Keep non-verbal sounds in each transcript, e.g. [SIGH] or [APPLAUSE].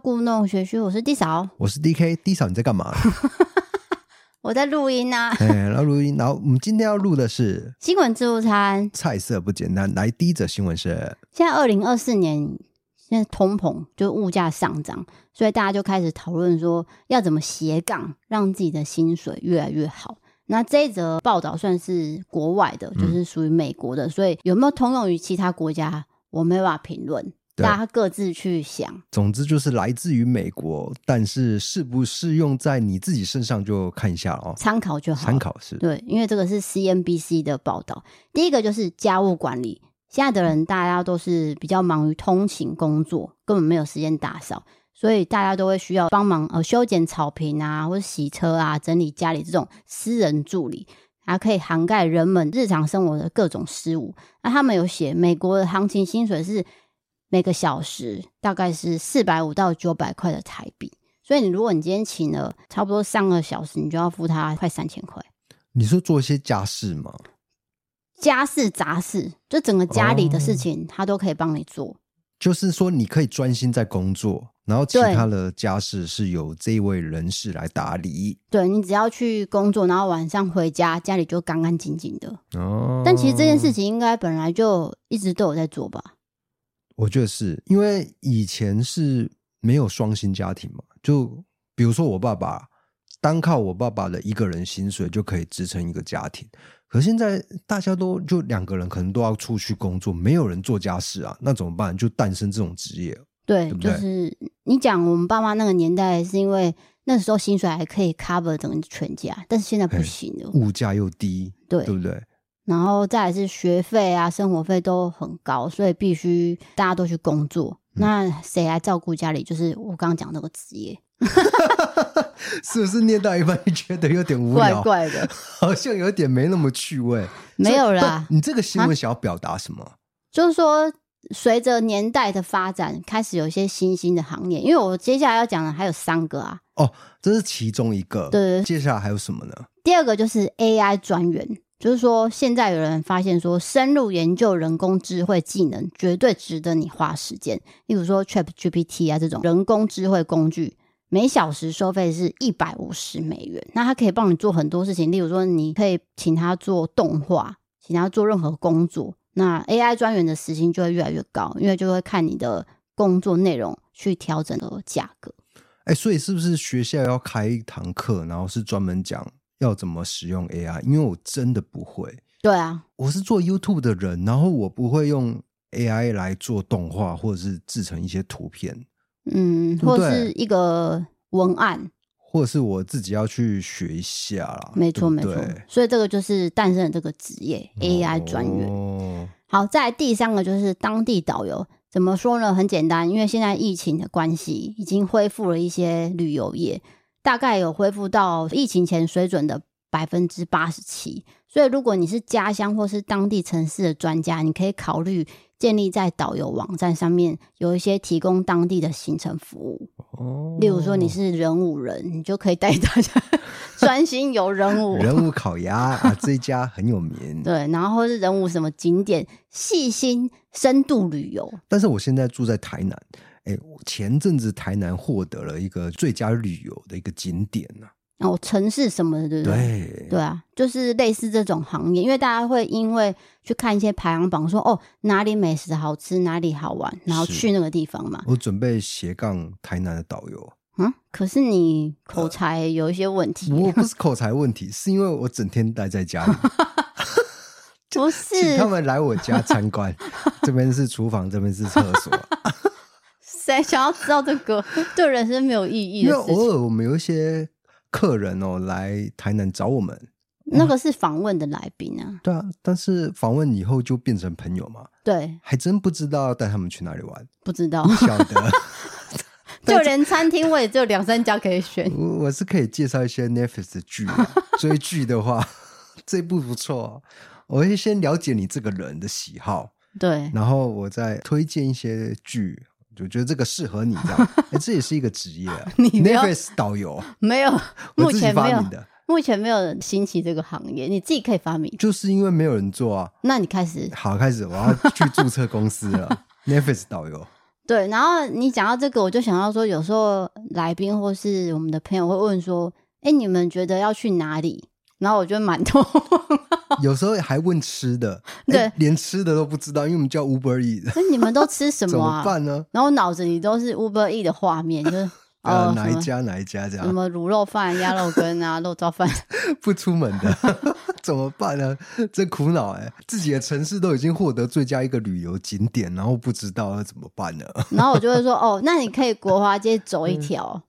故弄玄虚，我是 D 嫂，我是 DK，D 嫂你在干嘛？[LAUGHS] 我在录音啊。哎，然后录音，然后我们今天要录的是新闻自助餐。菜色不简单，来第一则新闻是：现在二零二四年，现在通膨就物价上涨，所以大家就开始讨论说要怎么斜杠，让自己的薪水越来越好。那这一则报道算是国外的，就是属于美国的，嗯、所以有没有通用于其他国家，我没办法评论。大家各自去想。总之就是来自于美国，但是适不适用在你自己身上就看一下哦，参考就好。参考是对，因为这个是 CNBC 的报道。第一个就是家务管理，现在的人大家都是比较忙于通勤工作，根本没有时间打扫，所以大家都会需要帮忙呃修剪草坪啊，或者洗车啊，整理家里这种私人助理，还可以涵盖人们日常生活的各种事务。那他们有写美国的行情薪水是。每个小时大概是四百五到九百块的台币，所以你如果你今天请了差不多三个小时，你就要付他快三千块。你说做一些家事吗？家事杂事，就整个家里的事情，他都可以帮你做。哦，就是说，你可以专心在工作，然后其他的家事是由这一位人士来打理。对，你只要去工作，然后晚上回家，家里就干干净净的。哦，但其实这件事情应该本来就一直都有在做吧。我觉得是因为以前是没有双薪家庭嘛，就比如说我爸爸单靠我爸爸的一个人薪水就可以支撑一个家庭，可现在大家都就两个人可能都要出去工作，没有人做家事啊，那怎么办？就诞生这种职业，对，对对？就是你讲我们爸妈那个年代，是因为那时候薪水还可以 cover 整个全家，但是现在不行了，物价又低，对，对不对？然后再来是学费啊，生活费都很高，所以必须大家都去工作。嗯、那谁来照顾家里？就是我刚刚讲那个职业，[LAUGHS] 是不是念到一半你觉得有点无聊？怪怪的，[LAUGHS] 好像有点没那么趣味。[LAUGHS] 没有啦，你这个新闻想要表达什么？啊、就是说，随着年代的发展，开始有一些新兴的行业。因为我接下来要讲的还有三个啊。哦，这是其中一个。对，接下来还有什么呢？第二个就是 AI 专员。就是说，现在有人发现说，深入研究人工智慧技能绝对值得你花时间。例如说，ChatGPT 啊这种人工智慧工具，每小时收费是一百五十美元。那它可以帮你做很多事情，例如说，你可以请他做动画，请他做任何工作。那 AI 专员的时薪就会越来越高，因为就会看你的工作内容去调整的价格。哎，所以是不是学校要开一堂课，然后是专门讲？要怎么使用 AI？因为我真的不会。对啊，我是做 YouTube 的人，然后我不会用 AI 来做动画，或者是制成一些图片。嗯，对对，或是一个文案，或者是我自己要去学一下啦。没错，没错。所以这个就是诞生了这个职业 AI 专员。哦，好，再来第三个就是当地导游。怎么说呢？很简单，因为现在疫情的关系，已经恢复了一些旅游业。大概有恢复到疫情前水准的百分之八十七，所以如果你是家乡或是当地城市的专家，你可以考虑建立在导游网站上面有一些提供当地的行程服务。哦，例如说你是人武人，你就可以带大家 [LAUGHS] 专心游人武。人武烤鸭啊，这一家很有名。对，然后或是人武什么景点，细心深度旅游。但是我现在住在台南。哎，前阵子台南获得了一个最佳旅游的一个景点呢、啊。哦，城市什么的，对不对？对，对啊，就是类似这种行业，因为大家会因为去看一些排行榜说，说哦哪里美食好吃，哪里好玩，然后去那个地方嘛。我准备斜杠台南的导游。嗯，可是你口才有一些问题。我、呃、不是口才问题，是因为我整天待在家里。[LAUGHS] 不是，请他们来我家参观。[LAUGHS] 这边是厨房，这边是厕所。谁 [LAUGHS] 想要知道这个对人生没有意义的偶尔我们有一些客人哦来台南找我们，那个是访问的来宾啊。对啊，但是访问以后就变成朋友嘛。对，还真不知道要带他们去哪里玩，不知道，不晓得。[LAUGHS] 就连餐厅我也只有两三家可以选。我我是可以介绍一些 Netflix 的剧，追剧的话这部不错。我会先了解你这个人的喜好，对，然后我再推荐一些剧。我觉得这个适合你，这样，[LAUGHS] 哎，这也是一个职业啊。[LAUGHS] 你 Netflix 导游 [LAUGHS] 没有，目前没有，目前没有兴起这个行业，你自己可以发明。就是因为没有人做啊。那你开始，好，开始，我要去注册公司了。Netflix 导游，对，然后你讲到这个，我就想到说，有时候来宾或是我们的朋友会问说：“哎，你们觉得要去哪里？”然后我就满头。[LAUGHS] 有时候还问吃的，对，连吃的都不知道，因为我们叫 Uber Eat。那你们都吃什么啊？[LAUGHS] 怎么办呢？然后脑子里都是 Uber Eat 的画面，就是 [LAUGHS] 呃哪一家哪一家这样，什么卤肉饭、鸭肉羹啊、肉燥饭，不出门的怎么办呢？真苦恼哎！自己的城市都已经获得最佳一个旅游景点，然后不知道要怎么办呢？然后我就会说哦，那你可以国华街走一条。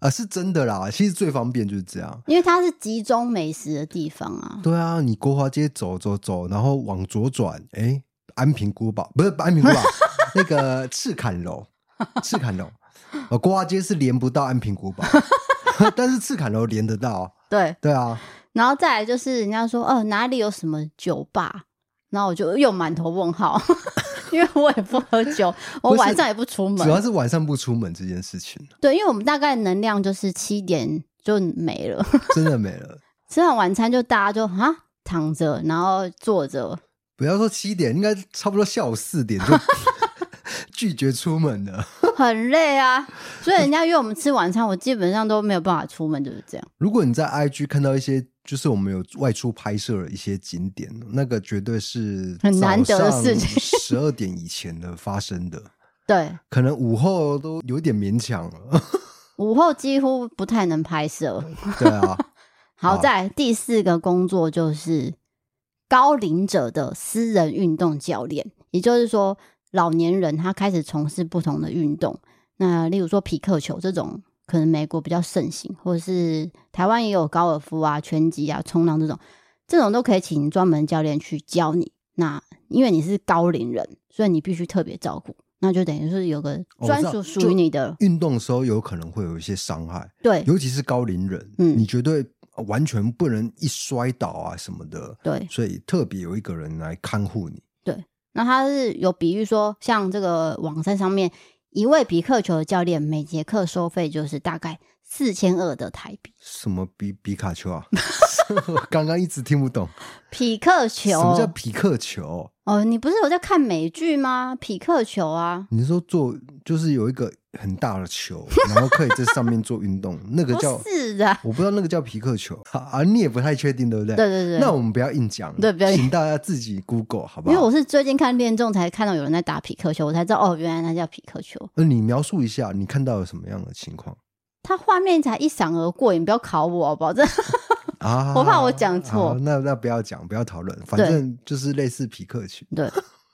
啊，是真的啦，其实最方便就是这样，因为它是集中美食的地方啊。对啊，你国华街走走走，然后往左转，哎，安平古堡不是安平古堡，[LAUGHS] 那个赤坎楼，赤坎楼，呃，国华街是连不到安平古堡，[LAUGHS] 但是赤坎楼连得到。对对啊，然后再来就是人家说，哦，哪里有什么酒吧，然后我就又满头问号。[LAUGHS] [LAUGHS] 因为我也不喝酒，我晚上也不出门，主要是晚上不出门这件事情。对，因为我们大概能量就是七点就没了，[LAUGHS] 真的没了。吃完晚餐就大家就啊躺着，然后坐着。不要说七点，应该差不多下午四点就 [LAUGHS] 拒绝出门了，很累啊。所以人家约我们吃晚餐，我基本上都没有办法出门，就是这样。如果你在 IG 看到一些。就是我们有外出拍摄了一些景点，那个绝对是很难得的事情，十二点以前的发生的。[LAUGHS] 对，可能午后都有点勉强了。[LAUGHS] 午后几乎不太能拍摄。对啊。[LAUGHS] 好在第四个工作就是高龄者的私人运动教练，也就是说，老年人他开始从事不同的运动，那例如说匹克球这种。可能美国比较盛行，或者是台湾也有高尔夫啊、拳击啊、冲浪这种，这种都可以请专门教练去教你。那因为你是高龄人，所以你必须特别照顾，那就等于是有个专属属于你的。运动的时候有可能会有一些伤害，对，尤其是高龄人，嗯，你绝对完全不能一摔倒啊什么的，对，所以特别有一个人来看护你。对，那他是有比喻说，像这个网站上面。一位匹克球的教练每节课收费就是大概四千二的台币。什么比比 [LAUGHS] 卡丘啊？我刚刚一直听不懂。匹克球？什么叫匹克球？哦，你不是有在看美剧吗？匹克球啊？你是说做就是有一个很大的球，[LAUGHS] 然后可以在上面做运动，[LAUGHS] 那个叫是的，我不知道那个叫皮克球 [LAUGHS] 啊，你也不太确定对不对？对对对。那我们不要硬讲，对，不要请大家自己 Google 好不好？因为我是最近看恋综才看到有人在打皮克球，我才知道哦，原来那叫皮克球。那你描述一下你看到有什么样的情况？它画面才一闪而过，你不要考我好不好？这啊，我怕我讲错。那那不要讲，不要讨论，反正就是类似皮克球。对。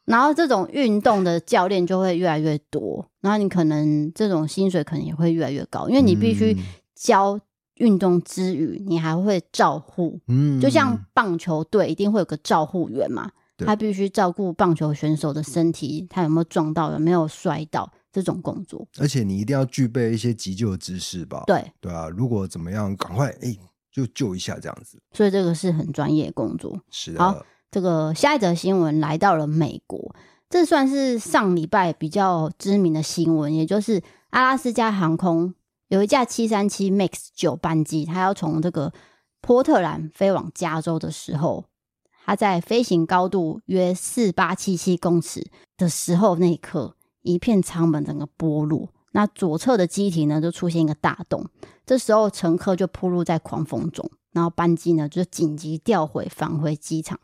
然后这种运动的教练就会越来越多，然后你可能这种薪水可能也会越来越高，因为你必须教运动之余，你还会照护。嗯，就像棒球队一定会有个照护员嘛，他必须照顾棒球选手的身体，他有没有撞到，有没有摔倒这种工作。而且你一定要具备一些急救的知识吧？对对啊，如果怎么样，赶快哎就救一下这样子。所以这个是很专业的工作。是的。好。这个下一则新闻来到了美国，这算是上礼拜比较知名的新闻，也就是阿拉斯加航空有一架七三七 MAX 九班机，它要从这个波特兰飞往加州的时候，它在飞行高度约四八七七公尺的时候，那一刻一片舱门整个剥落，那左侧的机体呢就出现一个大洞，这时候乘客就扑入在狂风中，然后班机呢就紧急调回返回机场。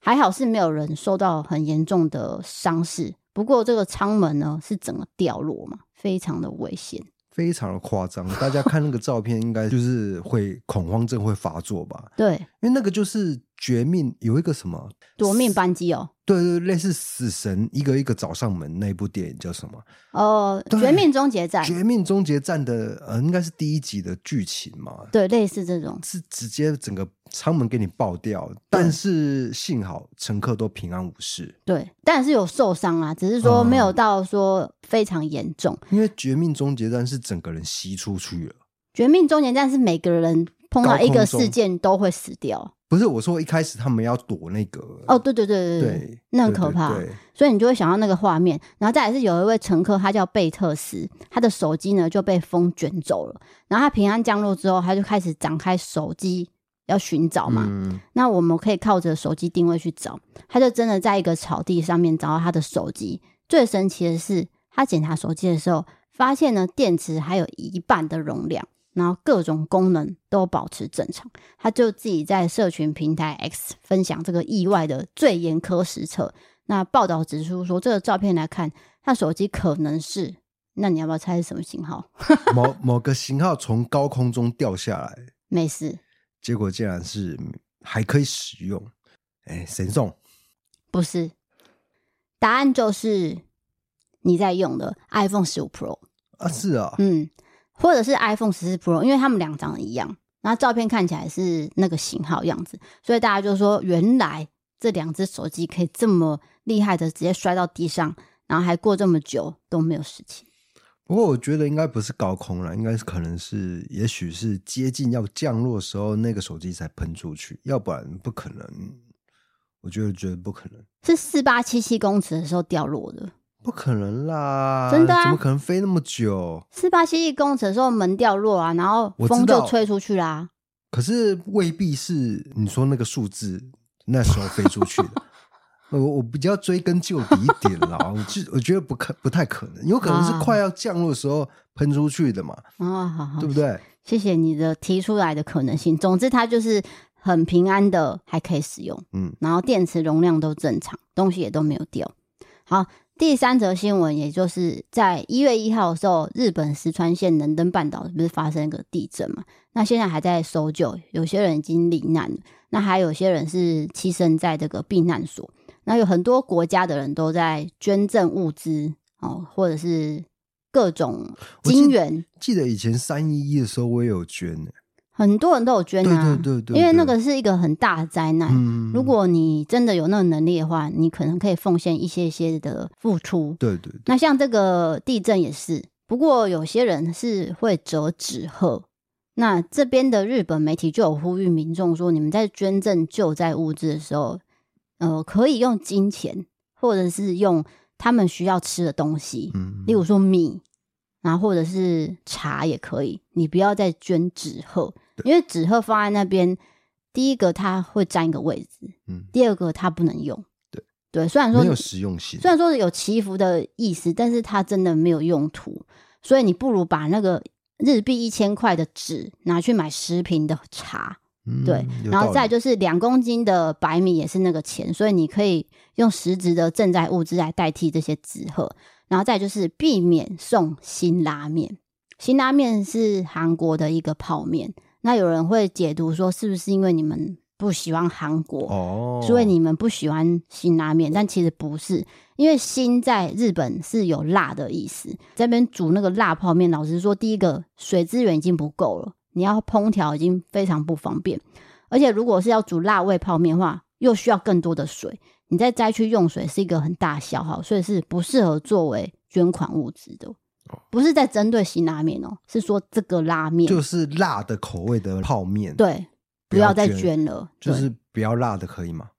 还好是没有人受到很严重的伤势，不过这个舱门呢是整个掉落嘛，非常的危险，非常的夸张。大家看那个照片，应该就是会恐慌症会发作吧？对，因为那个就是绝命，有一个什么夺命扳机哦。对对，类似死神一个一个找上门那部电影叫什么？哦，绝命终结战。绝命终结战的呃，应该是第一集的剧情嘛？对，类似这种，是直接整个舱门给你爆掉，但是幸好乘客都平安无事。对，但是有受伤啊，只是说没有到说非常严重。嗯，因为绝命终结战是整个人吸出去了，绝命终结战是每个人碰到一个事件都会死掉。不是我说，一开始他们要躲那个哦，对对对对对，那很可怕，所以你就会想到那个画面。然后再来是有一位乘客，他叫贝特斯，他的手机呢就被风卷走了。然后他平安降落之后，他就开始展开手机要寻找嘛。嗯、那我们可以靠着手机定位去找，他就真的在一个草地上面找到他的手机。最神奇的是，他检查手机的时候，发现呢电池还有一半的容量，然后各种功能都保持正常。他就自己在社群平台 X 分享这个意外的最严苛实测。那报道指出说，这个照片来看，他手机可能是，那你要不要猜是什么型号？[LAUGHS] 某某个型号从高空中掉下来，没事。结果竟然是还可以使用。哎，神送？不是，答案就是你在用的 iPhone 十五 Pro 啊，是啊，嗯，或者是 iPhone 十四 Pro，因为他们俩长得一样，然后照片看起来是那个型号样子，所以大家就说，原来这两只手机可以这么厉害的直接摔到地上，然后还过这么久都没有事情。不过我觉得应该不是高空了，应该是可能是，也许是接近要降落的时候，那个手机才喷出去，要不然不可能。我觉得觉得不可能，是四八七七公尺的时候掉落的，不可能啦，真的啊？怎么可能飞那么久？四八七一工程的时候门掉落啊，然后风就吹出去啦。可是未必是你说那个数字那时候飞出去的。[LAUGHS] 我我比较追根究底一点啦，[LAUGHS] 我就我觉得不可不太可能，有可能是快要降落的时候喷出去的嘛。啊，好好，对不对？谢谢你的提出来的可能性。总之，它就是。很平安的，还可以使用，嗯，然后电池容量都正常，东西也都没有掉。好，第三则新闻，也就是在一月一号的时候，日本石川县能登半岛不是发生一个地震嘛？那现在还在搜救，有些人已经罹难了，那还有些人是栖身在这个避难所。那有很多国家的人都在捐赠物资哦，或者是各种金元。记得以前三一一的时候，我也有捐呢。很多人都有捐啊，对对对对，因为那个是一个很大的灾难。嗯，如果你真的有那个能力的话，你可能可以奉献一些些的付出。对对。那像这个地震也是，不过有些人是会折纸鹤。那这边的日本媒体就有呼吁民众说，你们在捐赠救灾物资的时候，呃，可以用金钱，或者是用他们需要吃的东西，嗯，例如说米，然后或者是茶也可以。你不要再捐纸鹤。因为纸鹤放在那边，第一个它会占一个位置，嗯，第二个它不能用，对。对，虽然说没有实用性，虽然说有祈福的意思，但是它真的没有用途，所以你不如把那个日币一千块的纸拿去买十瓶的茶，嗯、对，然后再就。是两公斤的白米也是那个钱，所以你可以用实质的赈灾物资来代替这些纸鹤，然后再就是避免送辛拉面，辛拉面是韩国的一个泡面。那有人会解读说，是不是因为你们不喜欢韩国，哦，所以你们不喜欢辛拉面？但其实不是，因为辛在日本是有辣的意思。这边煮那个辣泡面，老实说，第一个水资源已经不够了，你要烹调已经非常不方便。而且如果是要煮辣味泡面的话，又需要更多的水，你在灾区用水是一个很大消耗，所以是不适合作为捐款物资的。不是在针对辛拉面哦，是说这个拉面就是辣的口味的泡面。对，不要再捐了，就是不要辣的，可以吗？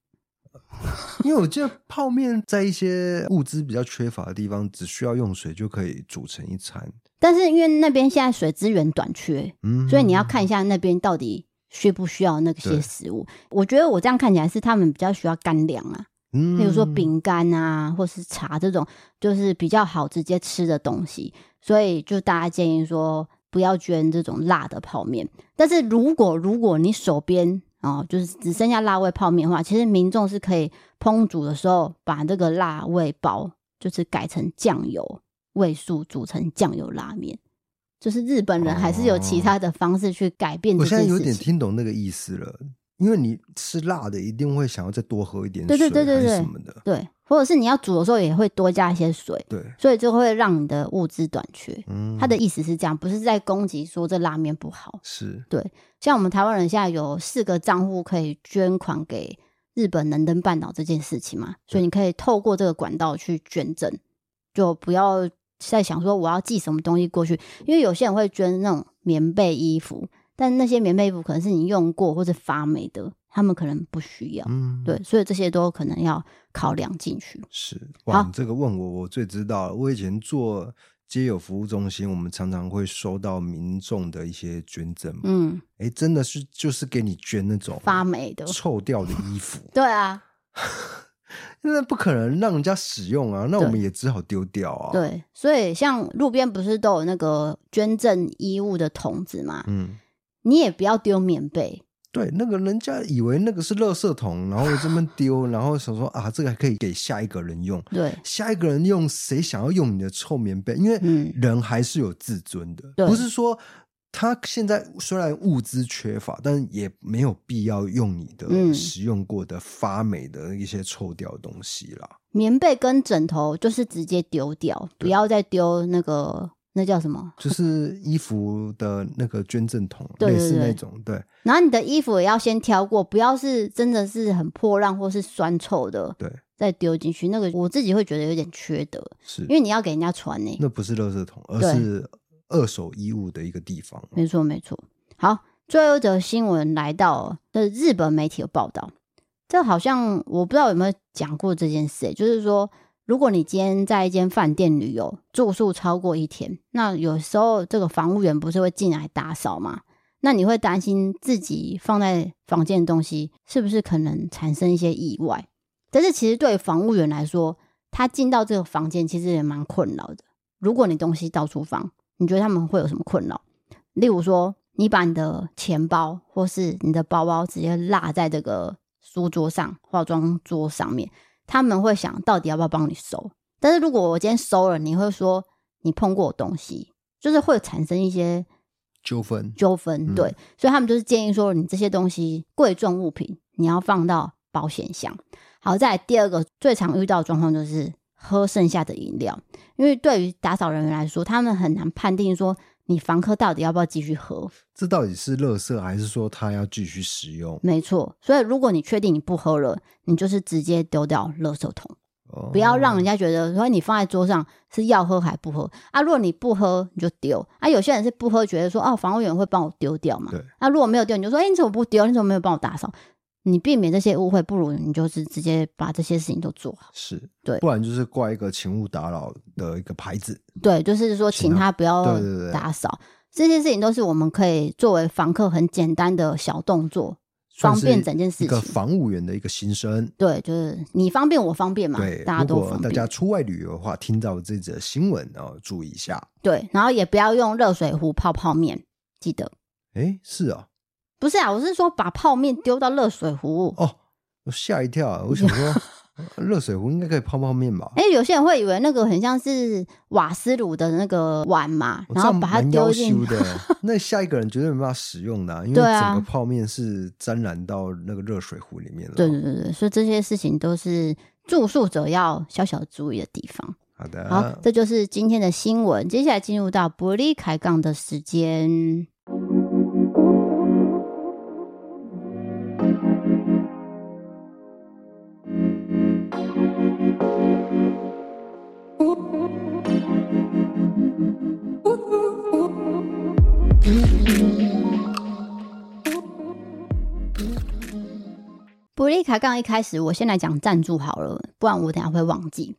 [LAUGHS] 因为我记得泡面在一些物资比较缺乏的地方，只需要用水就可以煮成一餐。但是因为那边现在水资源短缺，嗯，所以你要看一下那边到底需不需要那些食物。我觉得我这样看起来是他们比较需要干粮啊。比如说饼干啊，或是茶这种，就是比较好直接吃的东西，所以就大家建议说不要捐这种辣的泡面。但是如果如果你手边哦，就是只剩下辣味泡面的话，其实民众是可以烹煮的时候把这个辣味包，就是改成酱油味素煮成酱油拉面。就是日本人还是有其他的方式去改变。我现在有点听懂那个意思了。因为你吃辣的，一定会想要再多喝一点水，对对对对对，什么的，对，或者是你要煮的时候也会多加一些水，对，所以就会让你的物资短缺。嗯，他的意思是这样，不是在攻击说这拉面不好，是对。像我们台湾人现在有四个账户可以捐款给日本能登半岛这件事情嘛，所以你可以透过这个管道去捐赠，就不要再想说我要寄什么东西过去，因为有些人会捐那种棉被、衣服。但那些棉被衣服可能是你用过或者发霉的，他们可能不需要。嗯，对，所以这些都可能要考量进去。是，哇，你这个问我，我最知道了。我以前做街友服务中心，我们常常会收到民众的一些捐赠。嗯，哎，真的是就是给你捐那种发霉的、臭掉的衣服。[LAUGHS] 对啊，[LAUGHS] 那不可能让人家使用啊，那我们也只好丢掉啊。对，所以像路边不是都有那个捐赠衣物的桶子嘛？嗯，你也不要丢棉被。对，那个人家以为那个是垃圾桶，然后这么丢，然后想说啊，这个还可以给下一个人用。对，下一个人用，谁想要用你的臭棉被？因为人还是有自尊的，嗯、不是说他现在虽然物资缺乏，但也没有必要用你的使用过的发霉的一些臭掉的东西啦。棉被跟枕头就是直接丢掉，不要再丢那个。那叫什么？[LAUGHS] 就是衣服的那个捐赠桶，[LAUGHS] 类似那种。对。然后你的衣服也要先挑过，不要是真的是很破烂或是酸臭的，对，再丢进去。那个我自己会觉得有点缺德，是因为你要给人家穿呢。那不是垃圾桶，而是二手衣物的一个地方。没错，没错。好，最后一则新闻来到的日本媒体有报道，这好像我不知道有没有讲过这件事，就是说。如果你今天在一间饭店旅游，住宿超过一天，那有时候这个房务员不是会进来打扫吗？那你会担心自己放在房间的东西是不是可能产生一些意外？但是其实对房务员来说，他进到这个房间其实也蛮困扰的。如果你东西到处放，你觉得他们会有什么困扰？例如说，你把你的钱包或是你的包包直接落在这个书桌上、化妆桌上面。他们会想到底要不要帮你收，但是如果我今天收了，你会说你碰过我东西，就是会产生一些纠纷。纠纷，对，嗯、所以他们就是建议说，你这些东西贵重物品，你要放到保险箱。好，再来第二个最常遇到的状况就是喝剩下的饮料，因为对于打扫人员来说，他们很难判定说。你房客到底要不要继续喝？这到底是垃圾还是说他要继续使用？没错，所以如果你确定你不喝了，你就是直接丢掉垃圾桶，哦、不要让人家觉得说你放在桌上是要喝还不喝啊。如果你不喝，你就丢啊。有些人是不喝，觉得说哦，房务员会帮我丢掉嘛。对。啊，如果没有丢，你就说哎，你怎么不丢？你怎么没有帮我打扫？你避免这些误会，不如你就是直接把这些事情都做好。是对，不然就是挂一个请勿打扰的一个牌子。对，就是说请他不要打扫。这些事情都是我们可以作为房客很简单的小动作，方便整件事情。一个房务员的一个心声。对，就是你方便我方便嘛。对，大家都方便。大家出外旅游的话，听到这则新闻哦，注意一下。对，然后也不要用热水壶泡泡面，记得。哎，是啊。不是啊，我是说把泡面丢到热水壶哦，我吓一跳啊！我想说，热水壶应该可以泡泡面吧？哎，有些人会以为那个很像是瓦斯炉的那个碗嘛，然后把它丢进去。那下一个人绝对没办法使用的，因为整个泡面是沾染到那个热水壶里面了。对对对对，所以这些事情都是住宿者要小小注意的地方。好的，好，这就是今天的新闻。接下来进入到伯利开杠的时间。不离开杠一开始，我先来讲赞助好了，不然我等下会忘记。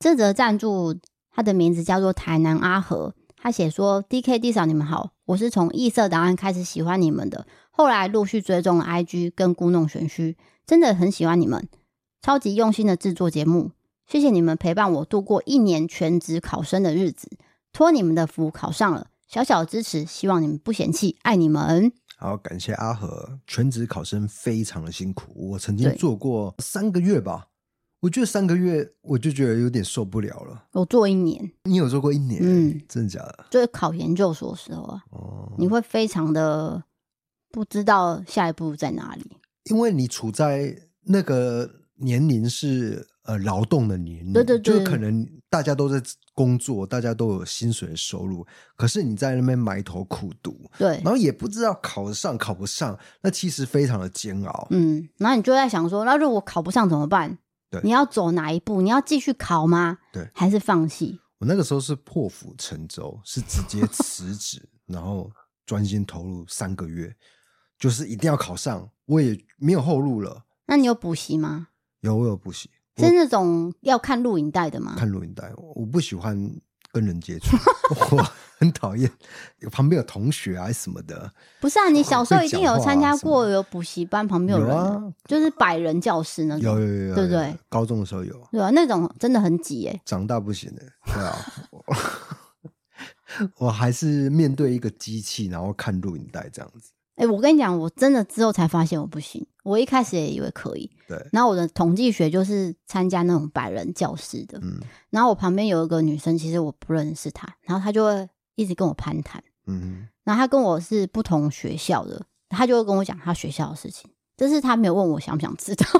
这则赞助，他的名字叫做台南阿和，他写说：“D K D 嫂，你们好，我是从异色档案开始喜欢你们的，后来陆续追踪了 I G 跟故弄玄虚，真的很喜欢你们，超级用心的制作节目，谢谢你们陪伴我度过一年全职考生的日子，托你们的福考上了，小小支持，希望你们不嫌弃，爱你们。”好，感谢阿和。全职考生非常的辛苦，我曾经做过三个月吧。我觉得三个月我就觉得有点受不了了。我做一年，你有做过一年？嗯，真的假的？就是考研究所的时候啊。哦，你会非常的不知道下一步在哪里，因为你处在那个年龄是呃劳动的年龄，对对对，就是可能大家都在。工作大家都有薪水的收入，可是你在那边埋头苦读，对，然后也不知道考得上考不上，那其实非常的煎熬。嗯，然后你就在想说，那如果考不上怎么办？对，你要走哪一步？你要继续考吗？对，还是放弃？我那个时候是破釜沉舟，是直接辞职，然后专心投入三个月，就是一定要考上，我也没有后路了。那你有补习吗？有，我有补习。是那种要看录影带的吗？看录影带，我不喜欢跟人接触，[LAUGHS] 我很讨厌旁边有同学啊什么的。不是啊，你小时候一定有参加过有补习班，旁边有人，啊，就是百人教室那种。有有有，有，对不对？高中的时候有。对啊，那种真的很挤哎。长大不行的，对啊。[LAUGHS] 我还是面对一个机器，然后看录影带这样子。哎、欸，我跟你讲，我真的之后才发现我不行。我一开始也以为可以。对。然后我的统计学就是参加那种百人教室的。嗯。然后我旁边有一个女生，其实我不认识她，然后她就会一直跟我攀谈。嗯。然后她跟我是不同学校的，她就会跟我讲她学校的事情，但是他没有问我想不想知道。[LAUGHS]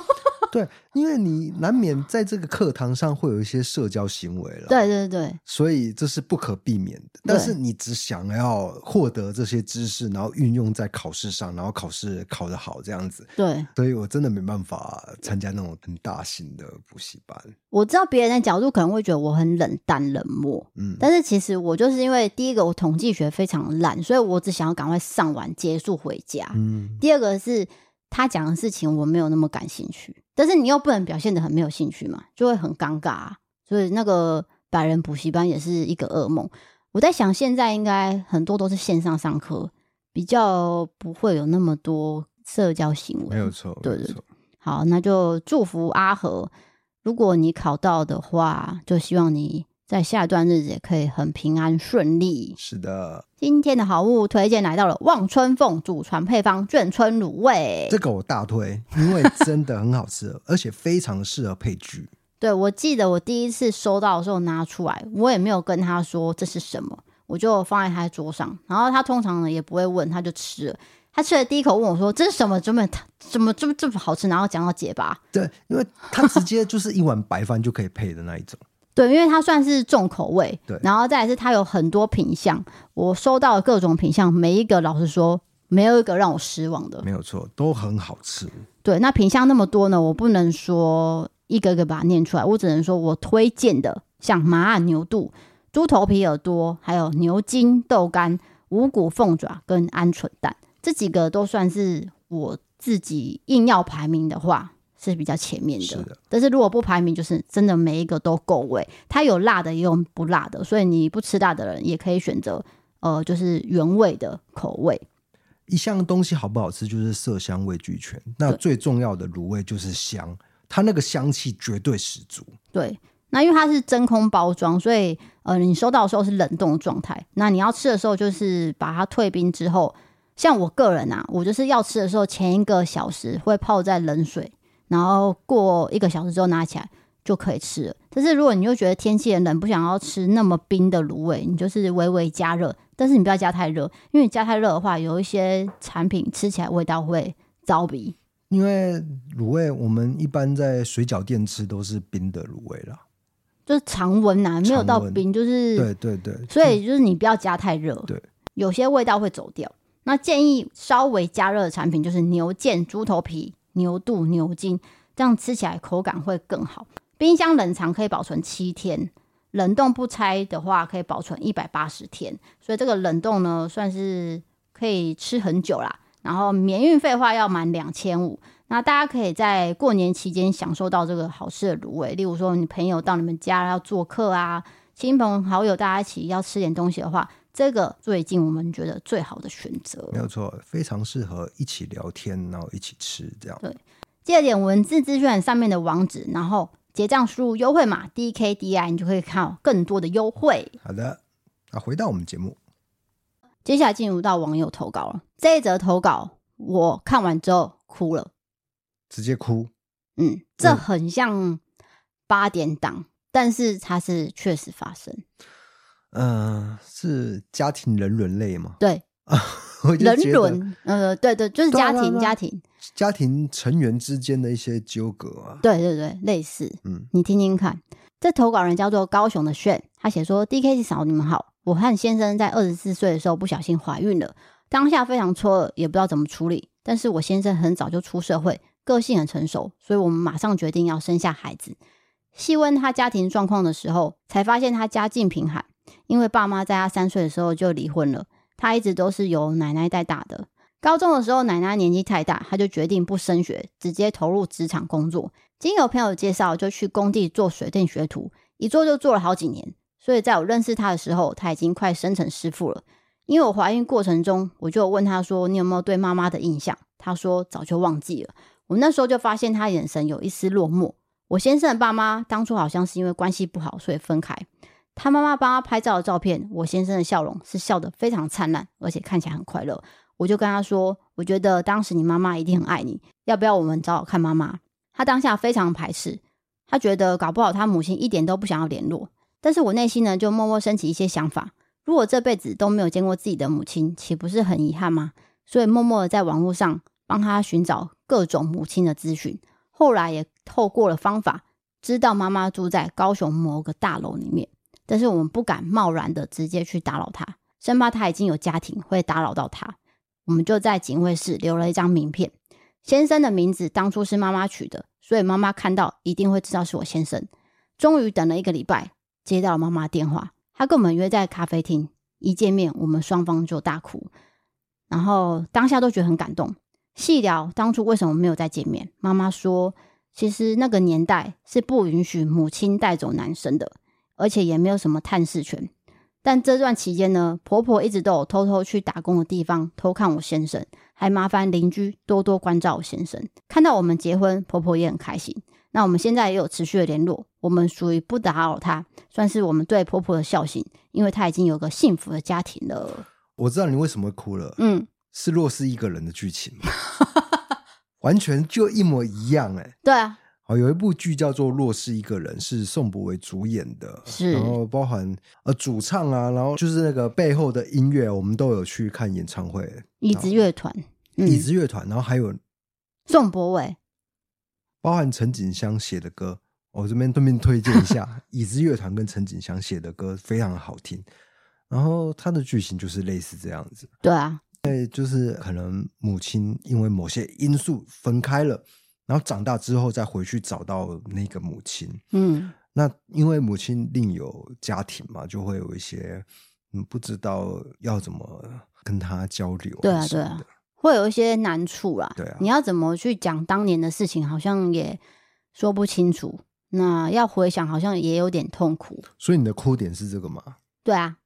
对，因为你难免在这个课堂上会有一些社交行为了，对对对，所以这是不可避免的。但是你只想要获得这些知识，然后运用在考试上，然后考试考得好这样子。对，所以我真的没办法参加那种很大型的补习班。我知道别人的角度可能会觉得我很冷淡冷漠，嗯，但是其实我就是因为第一个我统计学非常烂，所以我只想要赶快上完结束回家。嗯，第二个是。他讲的事情我没有那么感兴趣，但是你又不能表现的很没有兴趣嘛，就会很尴尬啊。所以那个百人补习班也是一个噩梦。我在想，现在应该很多都是线上上课，比较不会有那么多社交行为。没有错，对对对。好，那就祝福阿和，如果你考到的话，就希望你。在下一段日子也可以很平安顺利。是的，今天的好物推荐来到了望春凤祖传配方卷春卤味，这个我大推，因为真的很好吃，[LAUGHS] 而且非常适合配剧。对，我记得我第一次收到的时候拿出来，我也没有跟他说这是什么，我就放在他桌上，然后他通常呢也不会问，他就吃了。他吃了第一口问我说：“这是什么？怎么怎么这么这么好吃？”然后讲到结巴。对，因为他直接就是一碗白饭就可以配的那一种。对，因为它算是重口味，对，然后再来是它有很多品相，我收到各种品相，每一个老实说，没有一个让我失望的，没有错，都很好吃。对，那品相那么多呢，我不能说一个一个把它念出来，我只能说我推荐的，像麻辣牛肚、猪头皮耳朵，还有牛筋豆干、五谷凤爪跟鹌鹑蛋，这几个都算是我自己硬要排名的话。是比较前面的，是的，但是如果不排名，就是真的每一个都够味。它有辣的，也有不辣的，所以你不吃辣的人也可以选择，呃，就是原味的口味。一项东西好不好吃，就是色香味俱全。那最重要的卤味就是香，它那个香气绝对十足。对，那因为它是真空包装，所以呃，你收到的时候是冷冻的状态。那你要吃的时候，就是把它退冰之后，像我个人啊，我就是要吃的时候，前一个小时会泡在冷水。然后过一个小时之后拿起来就可以吃了。但是如果你又觉得天气很冷，不想要吃那么冰的卤味，你就是微微加热，但是你不要加太热，因为你加太热的话，有一些产品吃起来味道会糟鼻。因为卤味我们一般在水饺店吃都是冰的卤味啦，就是常温呐，没有到冰，就是对对对，所以就是你不要加太热，对，有些味道会走掉。那建议稍微加热的产品就是牛腱、猪头皮。牛肚、牛筋，这样吃起来口感会更好。冰箱冷藏可以保存七天，冷冻不拆的话可以保存一百八十天。所以这个冷冻呢，算是可以吃很久啦。然后免运费的话要满两千五。那大家可以在过年期间享受到这个好吃的卤味。例如说，你朋友到你们家要做客啊，亲朋好友大家一起要吃点东西的话，这个最近我们觉得最好的选择，没有错，非常适合一起聊天，然后一起吃这样。对，记得点文字资讯上面的网址，然后结账输入优惠码 DKDI，你就可以看到更多的优惠。好的，那回到我们节目，接下来进入到网友投稿了。这一则投稿我看完之后哭了，直接哭。嗯，这很像八点档，嗯、但是它是确实发生。嗯、呃，是家庭人伦类吗？对，[LAUGHS] 人伦，呃，对对，就是家庭，家庭，家庭成员之间的一些纠葛啊。对对对，类似。嗯，你听听看，这投稿人叫做高雄的炫，他写说：“DK 嫂，你们好，我和先生在二十四岁的时候不小心怀孕了，当下非常错愕，也不知道怎么处理。但是我先生很早就出社会，个性很成熟，所以我们马上决定要生下孩子。细问他家庭状况的时候，才发现他家境贫寒。”因为爸妈在他三岁的时候就离婚了，他一直都是由奶奶带大的。高中的时候，奶奶年纪太大，他就决定不升学，直接投入职场工作。经有朋友介绍，就去工地做水电学徒，一做就做了好几年。所以在我认识他的时候，他已经快升成师傅了。因为我怀孕过程中，我就问他说：“你有没有对妈妈的印象？”他说：“早就忘记了。”我那时候就发现他眼神有一丝落寞。我先生的爸妈当初好像是因为关系不好，所以分开。他妈妈帮他拍照的照片，我先生的笑容是笑得非常灿烂，而且看起来很快乐。我就跟他说：“我觉得当时你妈妈一定很爱你，要不要我们找找看妈妈？”他当下非常排斥，他觉得搞不好他母亲一点都不想要联络。但是我内心呢，就默默升起一些想法：如果这辈子都没有见过自己的母亲，岂不是很遗憾吗？所以默默的在网络上帮他寻找各种母亲的资讯。后来也透过了方法，知道妈妈住在高雄某个大楼里面。但是我们不敢贸然的直接去打扰他，生怕他已经有家庭会打扰到他。我们就在警卫室留了一张名片。先生的名字当初是妈妈取的，所以妈妈看到一定会知道是我先生。终于等了一个礼拜，接到妈妈电话，她跟我们约在咖啡厅。一见面，我们双方就大哭，然后当下都觉得很感动。细聊当初为什么没有再见面，妈妈说，其实那个年代是不允许母亲带走男生的，而且也没有什么探视权。但这段期间呢，婆婆一直都有偷偷去打工的地方偷看我先生，还麻烦邻居多多关照我先生。看到我们结婚，婆婆也很开心。那我们现在也有持续的联络，我们属于不打扰她，算是我们对婆婆的孝心，因为她已经有个幸福的家庭了。我知道你为什么哭了，嗯，是若是一个人的剧情，[LAUGHS] 完全就一模一样哎、欸。对啊。哦，有一部剧叫做《若是一个人》，是宋博伟主演的，是，然后包含呃主唱啊，然后就是那个背后的音乐，我们都有去看演唱会。椅子乐团，椅子乐团，然后还有宋博伟，包含陈景香写的歌，我这边顺便推荐一下，[LAUGHS] 椅子乐团跟陈景香写的歌非常好听。然后他的剧情就是类似这样子，对啊，对，就是可能母亲因为某些因素分开了。然后长大之后再回去找到那个母亲，嗯，那因为母亲另有家庭嘛，就会有一些嗯不知道要怎么跟他交流，对啊对啊，会有一些难处啦，对啊，你要怎么去讲当年的事情，好像也说不清楚，那要回想好像也有点痛苦，所以你的哭点是这个吗？对啊，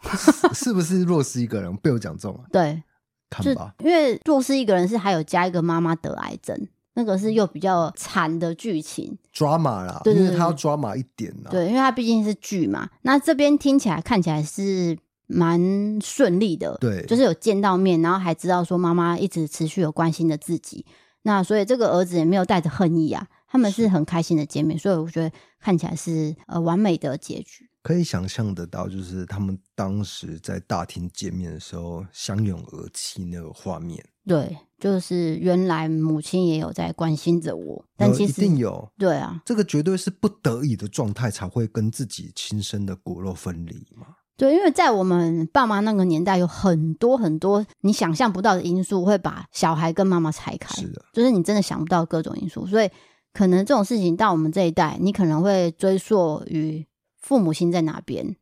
[LAUGHS] 是不是弱势一个人被我讲中了？对，看吧，因为弱势一个人是还有加一个妈妈得癌症。那个是又比较惨的剧情，drama 啦，对因为它要 drama 一点啦。对，因为它毕竟是剧嘛。那这边听起来看起来是蛮顺利的，对，就是有见到面，然后还知道说妈妈一直持续有关心着自己。那所以这个儿子也没有带着恨意啊，他们是很开心的见面，所以我觉得看起来是呃完美的结局。可以想象得到，就是他们当时在大厅见面的时候相拥而泣那个画面。对，就是原来母亲也有在关心着我，但其实一定有。对啊，这个绝对是不得已的状态才会跟自己亲生的骨肉分离嘛。对，因为在我们爸妈那个年代，有很多很多你想象不到的因素会把小孩跟妈妈拆开。是的，就是你真的想不到各种因素，所以可能这种事情到我们这一代，你可能会追溯于父母亲在哪边，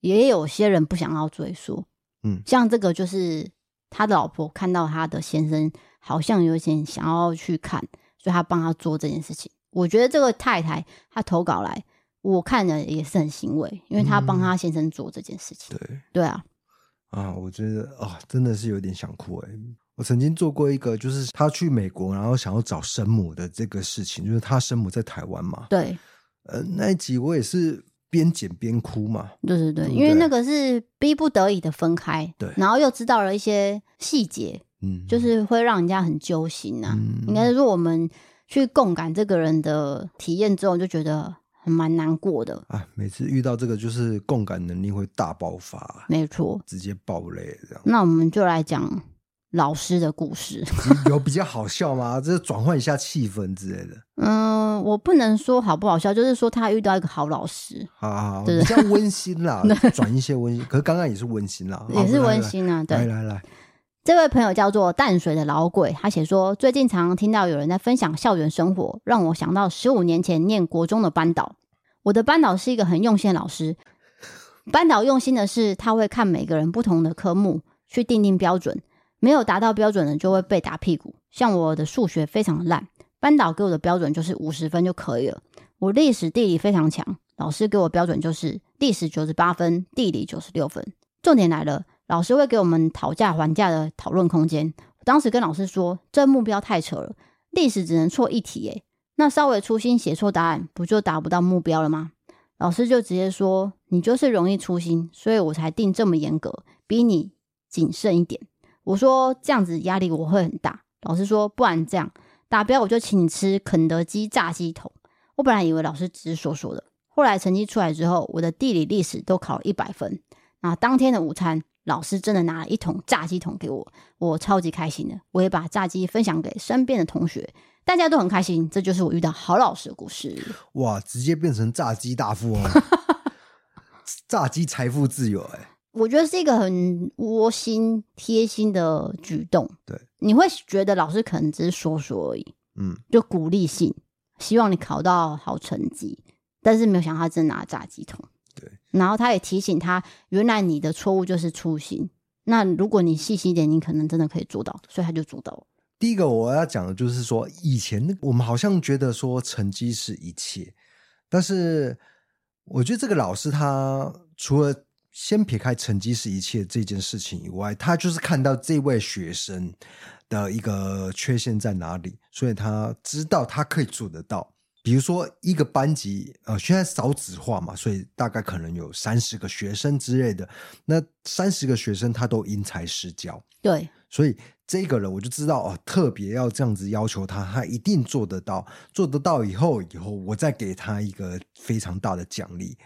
也有些人不想要追溯。嗯，像这个就是。他的老婆看到他的先生好像有点想要去看，所以他帮他做这件事情。我觉得这个太太她投稿来，我看了也是很欣慰，因为她帮他先生做这件事情。嗯、对对啊，啊，我觉得啊、哦，真的是有点想哭哎。我曾经做过一个，就是他去美国，然后想要找生母的这个事情，就是他生母在台湾嘛。对，呃，那一集我也是。边剪边哭嘛？对对对，对对，因为那个是逼不得已的分开，对，然后又知道了一些细节，嗯，就是会让人家很揪心呐、啊。嗯、应该是说我们去共感这个人的体验之后，就觉得很蛮难过的啊。每次遇到这个，就是共感能力会大爆发，没错，直接爆泪这样。那我们就来讲。老师的故事 [LAUGHS] 有比较好笑吗？这转换一下气氛之类的。嗯，我不能说好不好笑，就是说他遇到一个好老师，好好好，比较温馨啦，[LAUGHS] 转一些温馨。可是刚刚也是温馨啦，也是温馨啊。对，来来来，这位朋友叫做淡水的老鬼，他写说，最近常常听到有人在分享校园生活，让我想到十五年前念国中的班导。我的班导是一个很用心的老师，班导用心的是他会看每个人不同的科目去定定标准。没有达到标准的就会被打屁股。像我的数学非常烂，班导给我的标准就是五十分就可以了。我历史地理非常强，老师给我标准就是历史九十八分，地理九十六分。重点来了，老师会给我们讨价还价的讨论空间。我当时跟老师说，这目标太扯了，历史只能错一题，诶，那稍微粗心写错答案，不就达不到目标了吗？老师就直接说，你就是容易粗心，所以我才定这么严格，比你谨慎一点。我说这样子压力我会很大。老师说，不然这样达标我就请你吃肯德基炸鸡桶。我本来以为老师只是说说的，后来成绩出来之后，我的地理历史都考了一百分。那当天的午餐，老师真的拿了一桶炸鸡桶给我，我超级开心的。我也把炸鸡分享给身边的同学，大家都很开心。这就是我遇到好老师的故事。哇，直接变成炸鸡大富翁，[LAUGHS] 炸鸡财富自由哎、欸。我觉得是一个很窝心、贴心的举动。对，你会觉得老师可能只是说说而已，嗯，就鼓励性，希望你考到好成绩，但是没有想到他真拿炸鸡桶。对，然后他也提醒他，原来你的错误就是粗心。那如果你细心一点，你可能真的可以做到。所以他就做到了。第一个我要讲的就是说，以前我们好像觉得说成绩是一切，但是我觉得这个老师他除了先撇开成绩是一切这件事情以外，他就是看到这位学生的一个缺陷在哪里，所以他知道他可以做得到。比如说一个班级，呃，现在少子化嘛，所以大概可能有三十个学生之类的。那三十个学生他都因材施教，对，所以这个人我就知道哦，特别要这样子要求他，他一定做得到。做得到以后，以后我再给他一个非常大的奖励。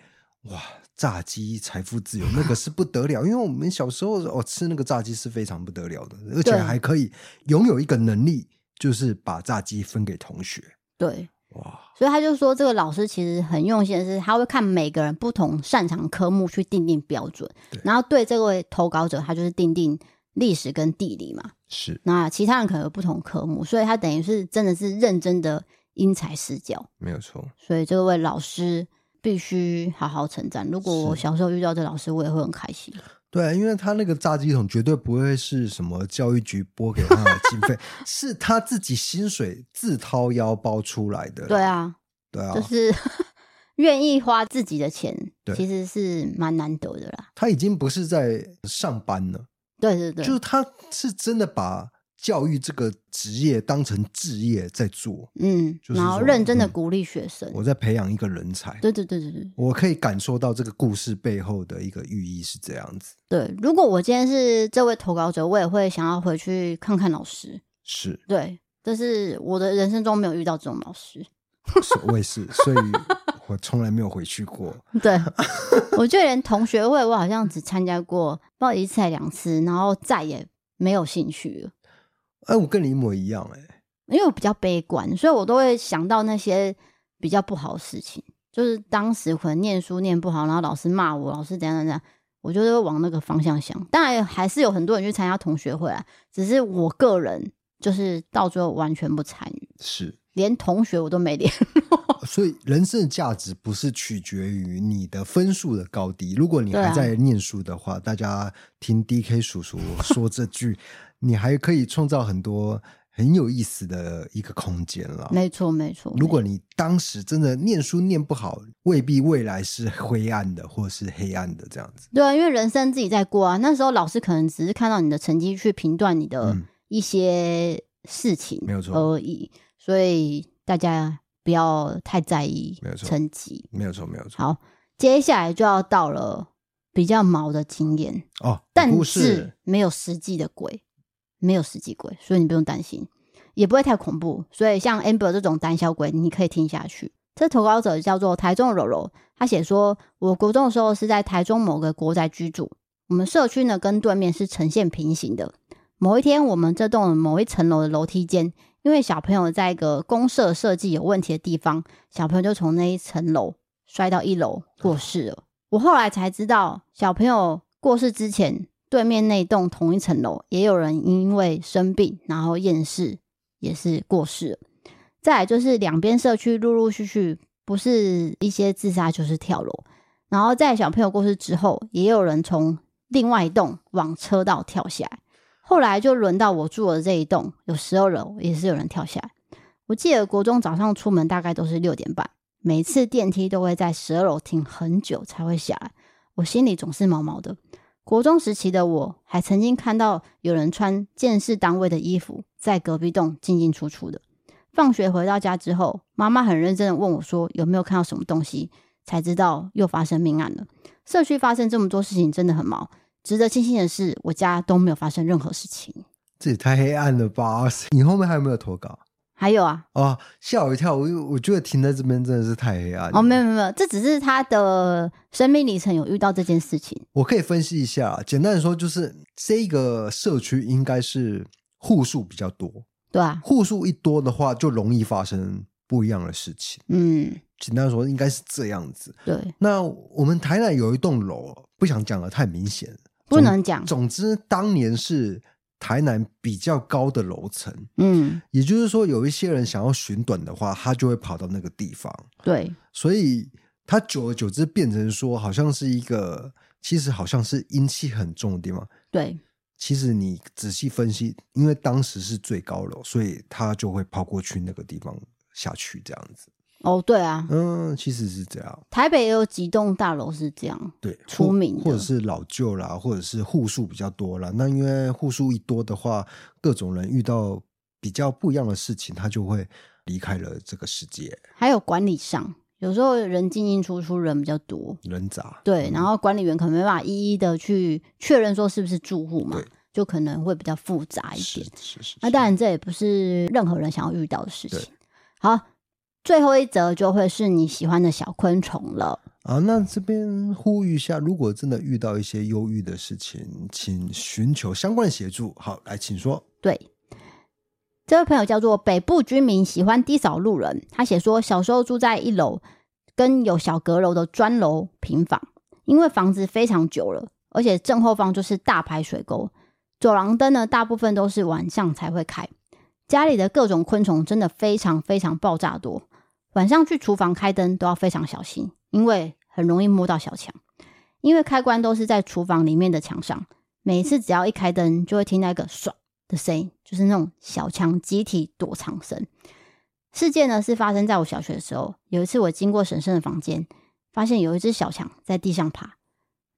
哇，炸鸡财富自由那个是不得了，因为我们小时候哦吃那个炸鸡是非常不得了的，而且还可以拥有一个能力，就是把炸鸡分给同学。对，哇，所以他就说这个老师其实很用心的是，他会看每个人不同擅长科目去定定标准，然后对这位投稿者，他就是定定历史跟地理嘛，是。那其他人可能有不同科目，所以他等于是真的是认真的因材施教，没有错。所以这位老师。必须好好称赞。如果我小时候遇到这老师，我也会很开心。对，因为他那个炸鸡桶绝对不会是什么教育局拨给他的经费，[LAUGHS] 是他自己薪水自掏腰包出来的。对啊，对啊，就是 [LAUGHS] 愿意花自己的钱，其实是蛮难得的啦。他已经不是在上班了，对对对，就是他是真的把。教育这个职业当成职业在做，嗯，就是然后认真的鼓励学生。嗯，我在培养一个人才。对对对对对，我可以感受到这个故事背后的一个寓意是这样子。对，如果我今天是这位投稿者，我也会想要回去看看老师。是，对，但是我的人生中没有遇到这种老师。我也是，[LAUGHS] 所以我从来没有回去过。对，我觉得连同学会，我好像只参加过不知道一次还两次，然后再也没有兴趣了。哎，我跟你一模一样哎、欸，因为我比较悲观，所以我都会想到那些比较不好的事情。就是当时可能念书念不好，然后老师骂我，老师怎样怎样，我就会往那个方向想。当然还是有很多人去参加同学会啊，只是我个人就是到最后完全不参与，是连同学我都没联络。[LAUGHS] 所以人生的价值不是取决于你的分数的高低。如果你还在念书的话，啊、大家听 DK 叔叔说这句。你还可以创造很多很有意思的一个空间了。没错，没错。如果你当时真的念书念不好，未必未来是灰暗的，或是黑暗的这样子。对啊，因为人生自己在过啊。那时候老师可能只是看到你的成绩去评断你的一些事情，没有错而已。所以大家不要太在意成绩。没有错，没有错。好，接下来就要到了比较毛的经验哦，但是没有实际的鬼。没有实际鬼，所以你不用担心，也不会太恐怖。所以像 Amber 这种胆小鬼，你可以听下去。这投稿者叫做台中柔柔，他写说：我国中的时候是在台中某个国宅居住，我们社区呢跟对面是呈现平行的。某一天，我们这栋某一层楼的楼梯间，因为小朋友在一个公社设计有问题的地方，小朋友就从那一层楼摔到一楼过世了。我后来才知道，小朋友过世之前。对面那栋同一层楼，也有人因为生病，然后厌世，也是过世了。再来就是两边社区陆陆续续，不是一些自杀就是跳楼。然后在小朋友过世之后，也有人从另外一栋往车道跳下来。后来就轮到我住的这一栋，有十二楼也是有人跳下来。我记得国中早上出门大概都是六点半，每次电梯都会在十二楼停很久才会下来，我心里总是毛毛的。国中时期的我还曾经看到有人穿建设单位的衣服在隔壁栋进进出出的。放学回到家之后，妈妈很认真的问我说：“有没有看到什么东西？”才知道又发生命案了。社区发生这么多事情，真的很毛。值得庆幸的是，我家都没有发生任何事情。这也太黑暗了吧！[LAUGHS] 你后面还有没有投稿？还有啊！哦，吓我一跳！我我觉得停在这边真的是太黑暗。哦，没有没有没有，这只是他的生命里程有遇到这件事情。我可以分析一下，简单的说，就是这个社区应该是户数比较多。对啊，户数一多的话，就容易发生不一样的事情。嗯，简单说，应该是这样子。对，那我们台南有一栋楼，不想讲的太明显，不能讲。总之，当年是台南比较高的楼层。嗯，也就是说，有一些人想要寻短的话，他就会跑到那个地方。对，所以他久而久之变成说，好像是一个，其实好像是阴气很重的地方。对。其实你仔细分析，因为当时是最高楼，所以他就会跑过去那个地方下去这样子。哦，对啊，嗯，其实是这样。台北也有几栋大楼是这样，对，出名或者是老旧啦，或者是户数比较多啦。那因为户数一多的话，各种人遇到比较不一样的事情，他就会离开了这个世界。还有管理上，有时候人进进出出，人比较多，人杂。对，然后管理员可能没办法一一的去确认说是不是住户嘛，就可能会比较复杂一点。是是，是是。那当然，这也不是任何人想要遇到的事情。好。最后一则就会是你喜欢的小昆虫了啊！那这边呼吁一下，如果真的遇到一些忧郁的事情，请寻求相关的协助。好，来，请说。对，这位朋友叫做北部居民，喜欢低扫路人。他写说，小时候住在一楼跟有小阁楼的砖楼平房，因为房子非常久了，而且正后方就是大排水沟，走廊灯呢大部分都是晚上才会开，家里的各种昆虫真的非常非常爆炸多。晚上去厨房开灯都要非常小心，因为很容易摸到小强。因为开关都是在厨房里面的墙上，每次只要一开灯，就会听到一个唰的声音，就是那种小强集体躲藏声。事件呢是发生在我小学的时候，有一次我经过婶婶的房间，发现有一只小强在地上爬，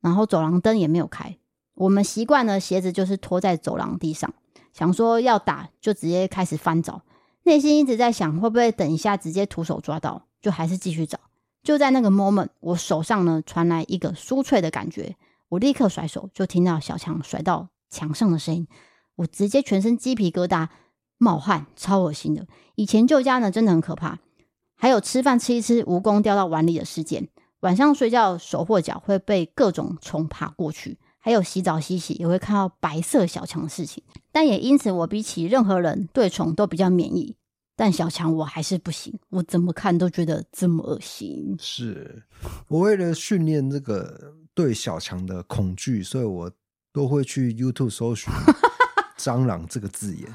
然后走廊灯也没有开。我们习惯呢，鞋子就是拖在走廊地上，想说要打就直接开始翻找。内心一直在想，会不会等一下直接徒手抓到，就还是继续找。就在那个 moment，我手上呢传来一个酥脆的感觉，我立刻甩手，就听到小强甩到墙上的声音，我直接全身鸡皮疙瘩，冒汗，超恶心的。以前旧家呢真的很可怕，还有吃饭吃一吃，蜈蚣掉到碗里的事件，晚上睡觉手或脚会被各种虫爬过去。还有洗澡洗洗也会看到白色小强的事情，但也因此我比起任何人对虫都比较免疫，但小强我还是不行，我怎么看都觉得这么恶心。是我为了训练这个对小强的恐惧，所以我都会去 YouTube 搜寻 [LAUGHS] “蟑螂”这个字眼，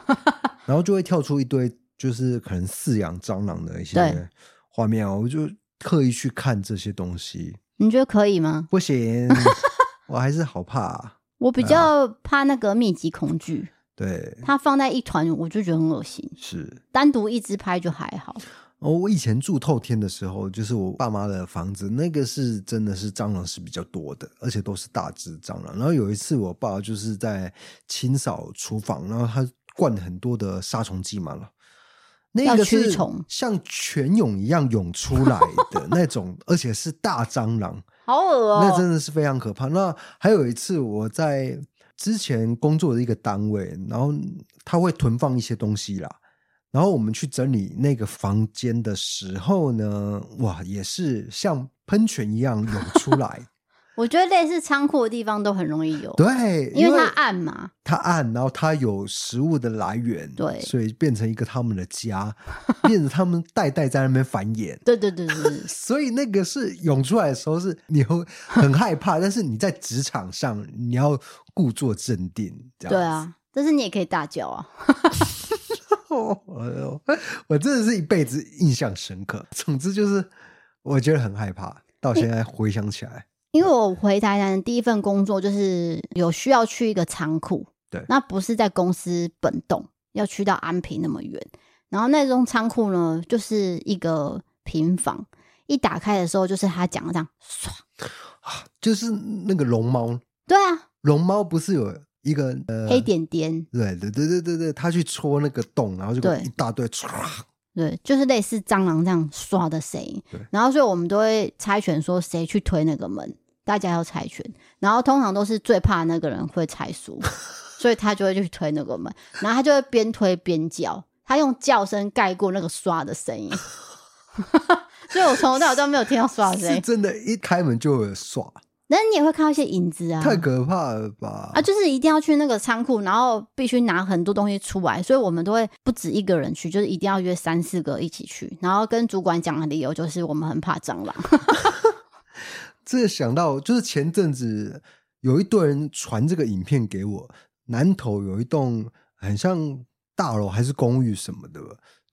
然后就会跳出一堆就是可能饲养蟑螂的一些画面哦，我就刻意去看这些东西。你觉得可以吗？不行。[LAUGHS] 我还是好怕，啊，我比较怕那个密集恐惧。对，它放在一团，我就觉得很恶心。是，单独一只拍就还好。哦，我以前住透天的时候，就是我爸妈的房子，那个是真的是蟑螂是比较多的，而且都是大只蟑螂。然后有一次，我爸就是在清扫厨房，然后他灌很多的杀虫剂嘛了。那个是像泉涌一样涌出来的那种，[LAUGHS] 而且是大蟑螂，好恶哦！那真的是非常可怕。那还有一次，我在之前工作的一个单位，然后他会囤放一些东西啦，然后我们去整理那个房间的时候呢，哇，也是像喷泉一样涌出来。我觉得类似仓库的地方都很容易有，对，因为它暗嘛，它暗，然后它有食物的来源，对，所以变成一个他们的家，[LAUGHS] 变成他们代代在那边繁衍，对对对对，[LAUGHS] 所以那个是涌出来的时候是你会很害怕，但是你在职场上你要故作镇定，这样对啊，但是你也可以大叫啊，[LAUGHS] 我我真的是一辈子印象深刻，总之就是我觉得很害怕，到现在回想起来。因为我回台南第一份工作就是有需要去一个仓库，对，那不是在公司本栋，要去到安平那么远。然后那栋仓库呢，就是一个平房，一打开的时候就是他讲的这样唰啊，就是那个龙猫。对啊，龙猫不是有一个呃黑点点？对对对对对对，他去戳那个洞，然后就一大堆唰。对，就是类似蟑螂这样刷的声音。然后所以我们都会猜拳说谁去推那个门，大家要猜拳。然后通常都是最怕那个人会猜输，[LAUGHS] 所以他就会去推那个门，然后他就会边推边叫，他用叫声盖过那个刷的声音。[LAUGHS] 所以我从头到尾都没有听到刷的声音，真的，一开门就有刷。那你也会看到一些影子啊，太可怕了吧？啊，就是一定要去那个仓库，然后必须拿很多东西出来，所以我们都会不止一个人去，就是一定要约三四个一起去，然后跟主管讲的理由就是我们很怕蟑螂。[LAUGHS] 这想到就是前阵子有一堆人传这个影片给我，南头有一栋很像大楼还是公寓什么的。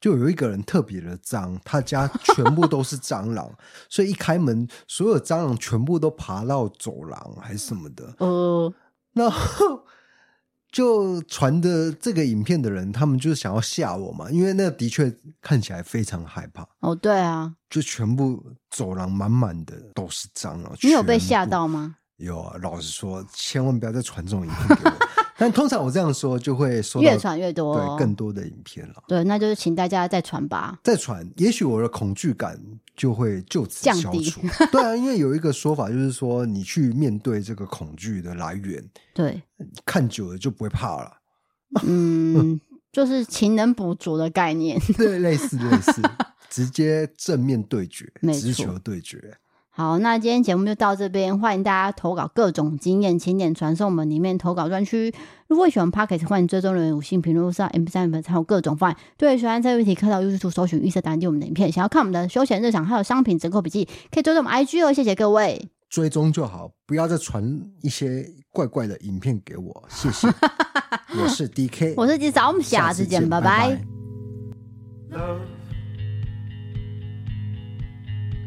就有一个人特别的脏，他家全部都是蟑螂，[LAUGHS] 所以一开门，所有蟑螂全部都爬到走廊还是什么的。呃，然后就传的这个影片的人，他们就是想要吓我嘛，因为那的确看起来非常害怕。哦，对啊，就全部走廊满满的都是蟑螂。你有被吓到吗？有啊，老实说，千万不要再传这种影片给我。[LAUGHS] 但通常我这样说，就会说越传越多，对更多的影片了。对，那就是请大家再传吧，再传，也许我的恐惧感就会就此消除。降 [LAUGHS] 低对啊，因为有一个说法，就是说你去面对这个恐惧的来源，对，看久了就不会怕了。嗯，[LAUGHS] 就是勤能补拙的概念，对，类似类似，直接正面对决，直球对决。好，那今天节目就到这边，欢迎大家投稿各种经验，请点传送门里面投稿专区。如果喜欢 Podcast，欢迎追踪留言五星评论，上 M3 还有各种方案。对，喜欢这一题，可以到 YouTube 搜寻预设答案，点我们的影片。想要看我们的休闲日常，还有商品折扣笔记，可以追踪我们 IG 哦。谢谢各位，追踪就好，不要再传一些怪怪的影片给我，谢谢。[LAUGHS] 我是 DK，我是机长，我们下次见，拜拜。拜拜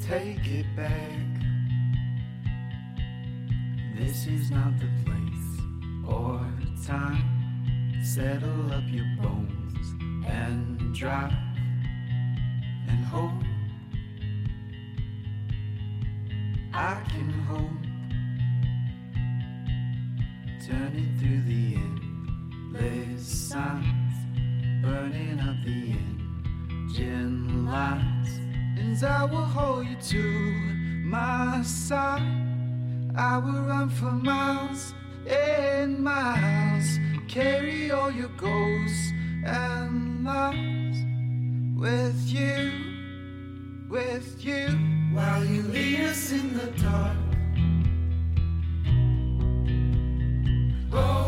Take it back. This is not the place or time. Settle up your bones and drive and hope. I can hope. Turning through the endless signs, burning up the engine lights and I will hold you to my side. I will run for miles and miles, carry all your ghosts and lies with you, with you, while you lead us in the dark. Oh,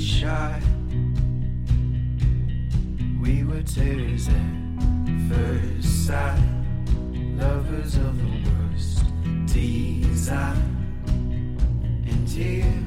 shy. We were tears at first sight, lovers of the worst design. And here